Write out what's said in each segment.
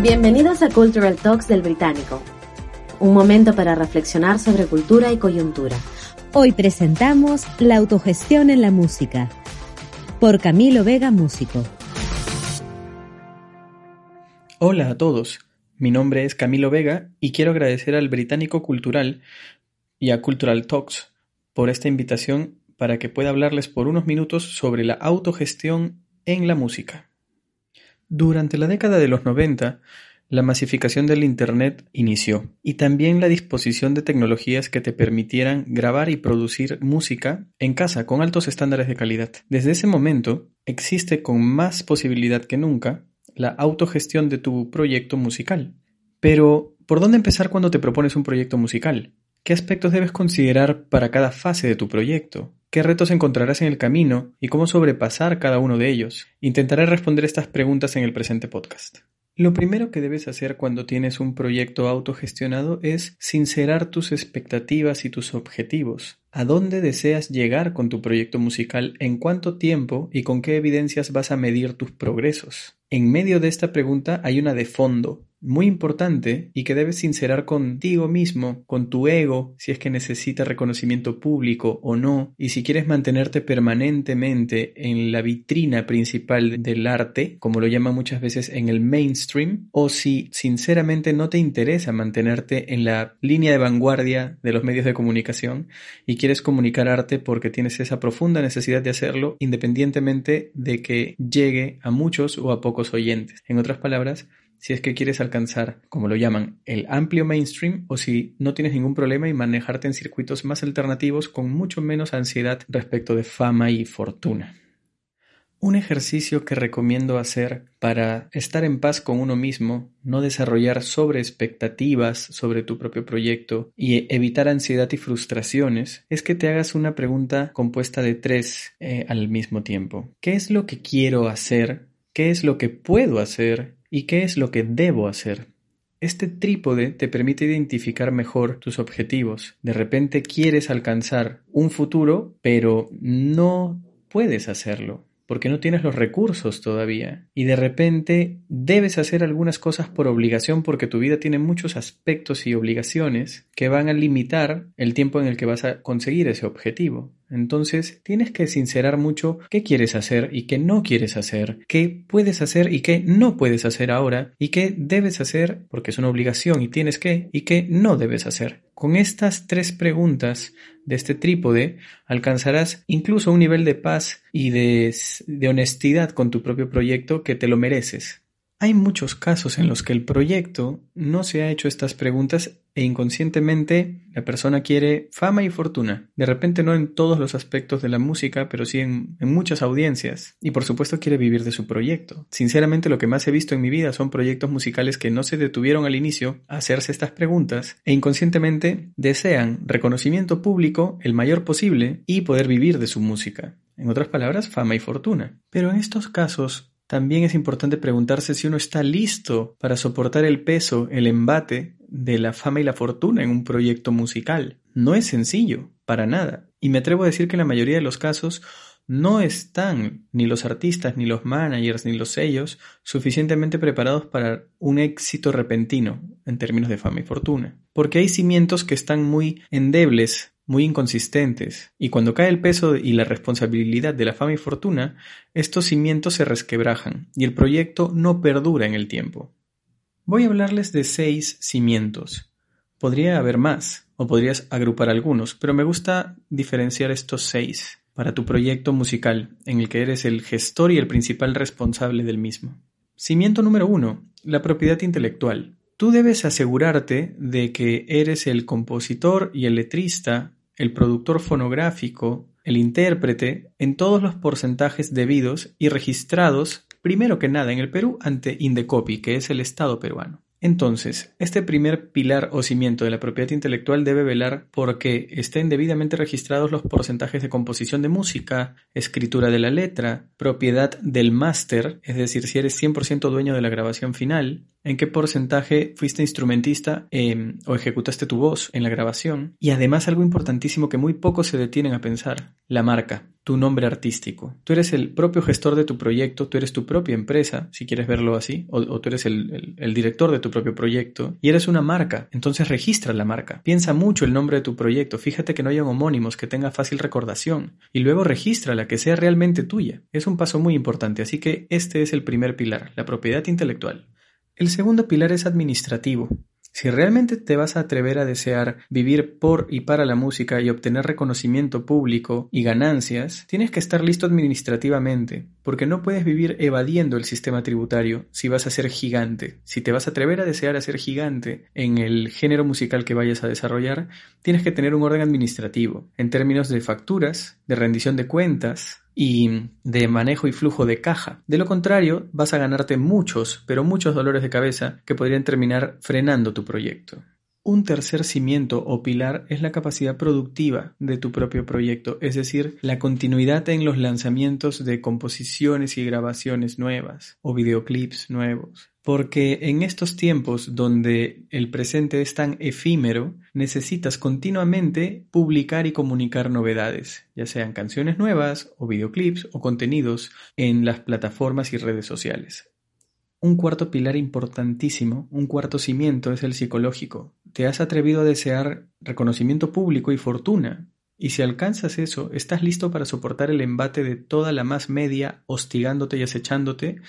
Bienvenidos a Cultural Talks del Británico, un momento para reflexionar sobre cultura y coyuntura. Hoy presentamos La autogestión en la música, por Camilo Vega Músico. Hola a todos, mi nombre es Camilo Vega y quiero agradecer al Británico Cultural y a Cultural Talks por esta invitación para que pueda hablarles por unos minutos sobre la autogestión en la música. Durante la década de los 90, la masificación del Internet inició y también la disposición de tecnologías que te permitieran grabar y producir música en casa con altos estándares de calidad. Desde ese momento existe con más posibilidad que nunca la autogestión de tu proyecto musical. Pero, ¿por dónde empezar cuando te propones un proyecto musical? ¿Qué aspectos debes considerar para cada fase de tu proyecto? ¿Qué retos encontrarás en el camino y cómo sobrepasar cada uno de ellos? Intentaré responder estas preguntas en el presente podcast. Lo primero que debes hacer cuando tienes un proyecto autogestionado es sincerar tus expectativas y tus objetivos. ¿A dónde deseas llegar con tu proyecto musical? ¿En cuánto tiempo y con qué evidencias vas a medir tus progresos? En medio de esta pregunta hay una de fondo, muy importante y que debes sincerar contigo mismo, con tu ego, si es que necesita reconocimiento público o no, y si quieres mantenerte permanentemente en la vitrina principal del arte, como lo llaman muchas veces en el mainstream, o si sinceramente no te interesa mantenerte en la línea de vanguardia de los medios de comunicación y quieres comunicar arte porque tienes esa profunda necesidad de hacerlo independientemente de que llegue a muchos o a pocos oyentes. En otras palabras, si es que quieres alcanzar, como lo llaman, el amplio mainstream o si no tienes ningún problema y manejarte en circuitos más alternativos con mucho menos ansiedad respecto de fama y fortuna. Un ejercicio que recomiendo hacer para estar en paz con uno mismo, no desarrollar sobre expectativas sobre tu propio proyecto y evitar ansiedad y frustraciones, es que te hagas una pregunta compuesta de tres eh, al mismo tiempo. ¿Qué es lo que quiero hacer qué es lo que puedo hacer y qué es lo que debo hacer. Este trípode te permite identificar mejor tus objetivos. De repente quieres alcanzar un futuro, pero no puedes hacerlo porque no tienes los recursos todavía. Y de repente debes hacer algunas cosas por obligación porque tu vida tiene muchos aspectos y obligaciones que van a limitar el tiempo en el que vas a conseguir ese objetivo. Entonces tienes que sincerar mucho qué quieres hacer y qué no quieres hacer, qué puedes hacer y qué no puedes hacer ahora y qué debes hacer porque es una obligación y tienes que y qué no debes hacer. Con estas tres preguntas de este trípode alcanzarás incluso un nivel de paz y de, de, honestidad con tu propio proyecto que te lo mereces. Hay muchos casos en los que el proyecto no se ha hecho estas preguntas e inconscientemente la persona quiere fama y fortuna. De repente no en todos los aspectos de la música, pero sí en, muchas audiencias. Y por supuesto quiere vivir de su proyecto. Sinceramente lo que más he visto en mi vida son proyectos musicales que no se detuvieron al inicio a hacerse estas preguntas e inconscientemente desean reconocimiento público el mayor posible y poder vivir de su música. En otras palabras, fama y fortuna. Pero en estos casos también es importante preguntarse si uno está listo para soportar el peso, el embate de la fama y la fortuna en un proyecto musical. No es sencillo, para nada. Y me atrevo a decir que en la mayoría de los casos no están ni los artistas, ni los managers, ni los sellos suficientemente preparados para un éxito repentino en términos de fama y fortuna. Porque hay cimientos que están muy endebles muy inconsistentes, y cuando cae el peso y la responsabilidad de la fama y fortuna, estos cimientos se resquebrajan y el proyecto no perdura en el tiempo. Voy a hablarles de seis cimientos. Podría haber más, o podrías agrupar algunos, pero me gusta diferenciar estos seis para tu proyecto musical, en el que eres el gestor y el principal responsable del mismo. Cimiento número uno, la propiedad intelectual. Tú debes asegurarte de que eres el compositor y el letrista el productor fonográfico, el intérprete, en todos los porcentajes debidos y registrados primero que nada en el Perú ante Indecopi, que es el Estado peruano. Entonces, este primer pilar o cimiento de la propiedad intelectual debe velar por que estén debidamente registrados los porcentajes de composición de música, escritura de la letra, propiedad del máster, es decir, si eres 100% dueño de la grabación final, en qué porcentaje fuiste instrumentista em, o ejecutaste tu voz en la grabación, y además algo importantísimo que muy pocos se detienen a pensar, la marca tu nombre artístico. Tú eres el propio gestor de tu proyecto, tú eres tu propia empresa, si quieres verlo así, o, tú eres el, el, director de tu propio proyecto, y eres una marca, entonces registra la marca. Piensa mucho el nombre de tu proyecto, fíjate que no hayan homónimos, que tenga fácil recordación, y luego registra la que sea realmente tuya. Es un paso muy importante, así que este es el primer pilar, la propiedad intelectual. El segundo pilar es administrativo. Si realmente te vas a atrever a desear vivir por y para la música y obtener reconocimiento público y ganancias, tienes que estar listo administrativamente, porque no puedes vivir evadiendo el sistema tributario si vas a ser gigante. Si te vas a atrever a desear a ser gigante en el género musical que vayas a desarrollar, tienes que tener un orden administrativo, en términos de facturas, de rendición de cuentas, y de manejo y flujo de caja. De lo contrario, vas a ganarte muchos, pero muchos dolores de cabeza que podrían terminar frenando tu proyecto. Un tercer cimiento o pilar es la capacidad productiva de tu propio proyecto, es decir, la continuidad en los lanzamientos de composiciones y grabaciones nuevas o videoclips nuevos. Porque en estos tiempos donde el presente es tan efímero, necesitas continuamente publicar y comunicar novedades, ya sean canciones nuevas o videoclips o contenidos en las plataformas y redes sociales. Un cuarto pilar importantísimo, un cuarto cimiento es el psicológico. Te has atrevido a desear reconocimiento público y fortuna, y si alcanzas eso, estás listo para soportar el embate de toda la más media hostigándote y acechándote,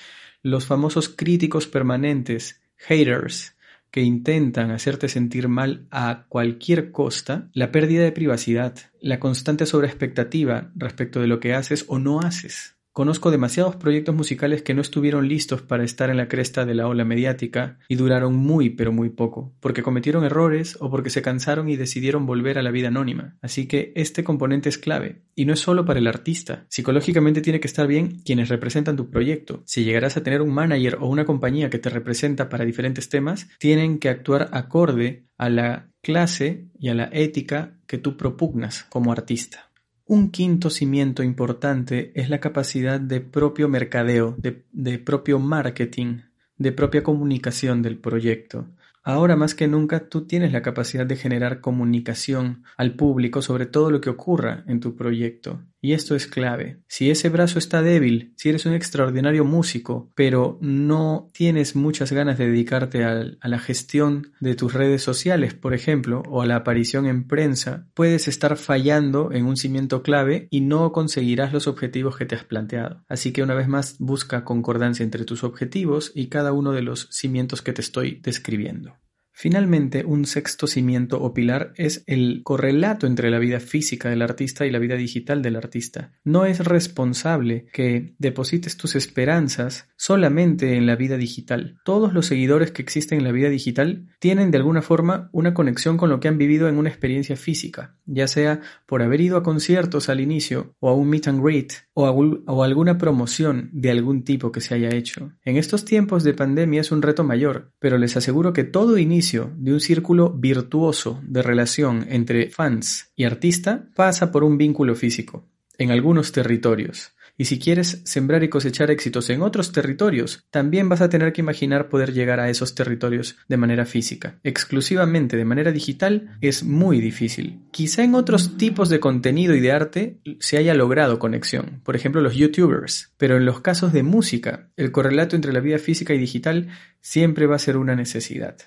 los famosos críticos permanentes, haters, que intentan hacerte sentir mal a cualquier costa, la pérdida de privacidad, la constante sobreexpectativa respecto de lo que haces o no haces. Conozco demasiados proyectos musicales que no estuvieron listos para estar en la cresta de la ola mediática y duraron muy pero muy poco, porque cometieron errores o porque se cansaron y decidieron volver a la vida anónima. Así que este componente es clave, y no es solo para el artista. Psicológicamente tiene que estar bien quienes representan tu proyecto. Si llegarás a tener un manager o una compañía que te representa para diferentes temas, tienen que actuar acorde a la clase y a la ética que tú propugnas como artista. Un quinto cimiento importante es la capacidad de propio mercadeo, de, propio marketing, de propia comunicación del proyecto. Ahora más que nunca tú tienes la capacidad de generar comunicación al público sobre todo lo que ocurra en tu proyecto. Y esto es clave. Si ese brazo está débil, si eres un extraordinario músico, pero no tienes muchas ganas de dedicarte a, la gestión de tus redes sociales, por ejemplo, o a la aparición en prensa, puedes estar fallando en un cimiento clave y no conseguirás los objetivos que te has planteado. Así que una vez más busca concordancia entre tus objetivos y cada uno de los cimientos que te estoy describiendo. Finalmente, un sexto cimiento o pilar es el correlato entre la vida física del artista y la vida digital del artista. No es responsable que deposites tus esperanzas solamente en la vida digital. Todos los seguidores que existen en la vida digital tienen de alguna forma una conexión con lo que han vivido en una experiencia física, ya sea por haber ido a conciertos al inicio o a un meet and greet o, a, alguna promoción de algún tipo que se haya hecho. En estos tiempos de pandemia es un reto mayor, pero les aseguro que todo inicio de un círculo virtuoso de relación entre fans y artista pasa por un vínculo físico, en algunos territorios. Y si quieres sembrar y cosechar éxitos en otros territorios, también vas a tener que imaginar poder llegar a esos territorios de manera física. Exclusivamente de manera digital es muy difícil. Quizá en otros tipos de contenido y de arte se haya logrado conexión, por ejemplo los youtubers, pero en los casos de música, el correlato entre la vida física y digital siempre va a ser una necesidad.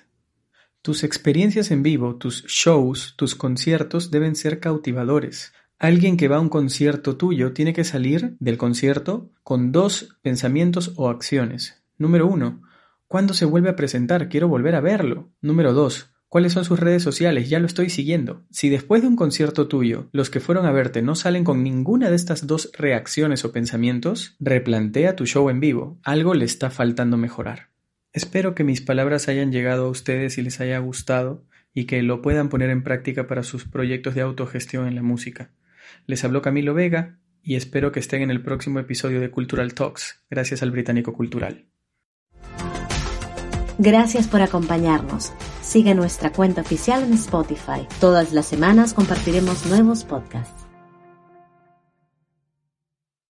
Tus experiencias en vivo, tus shows, tus conciertos deben ser cautivadores. Alguien que va a un concierto tuyo tiene que salir del concierto con dos pensamientos o acciones. Número uno, ¿cuándo se vuelve a presentar? Quiero volver a verlo. Número dos, ¿Cuáles son sus redes sociales? Ya lo estoy siguiendo. Si después de un concierto tuyo, los que fueron a verte no salen con ninguna de estas dos reacciones o pensamientos, replantea tu show en vivo. Algo le está faltando mejorar. Espero que mis palabras hayan llegado a ustedes y les haya gustado y que lo puedan poner en práctica para sus proyectos de autogestión en la música. Les habló Camilo Vega y espero que estén en el próximo episodio de Cultural Talks, gracias al Británico Cultural. Gracias por acompañarnos. Sigue nuestra cuenta oficial en Spotify. Todas las semanas compartiremos nuevos podcasts.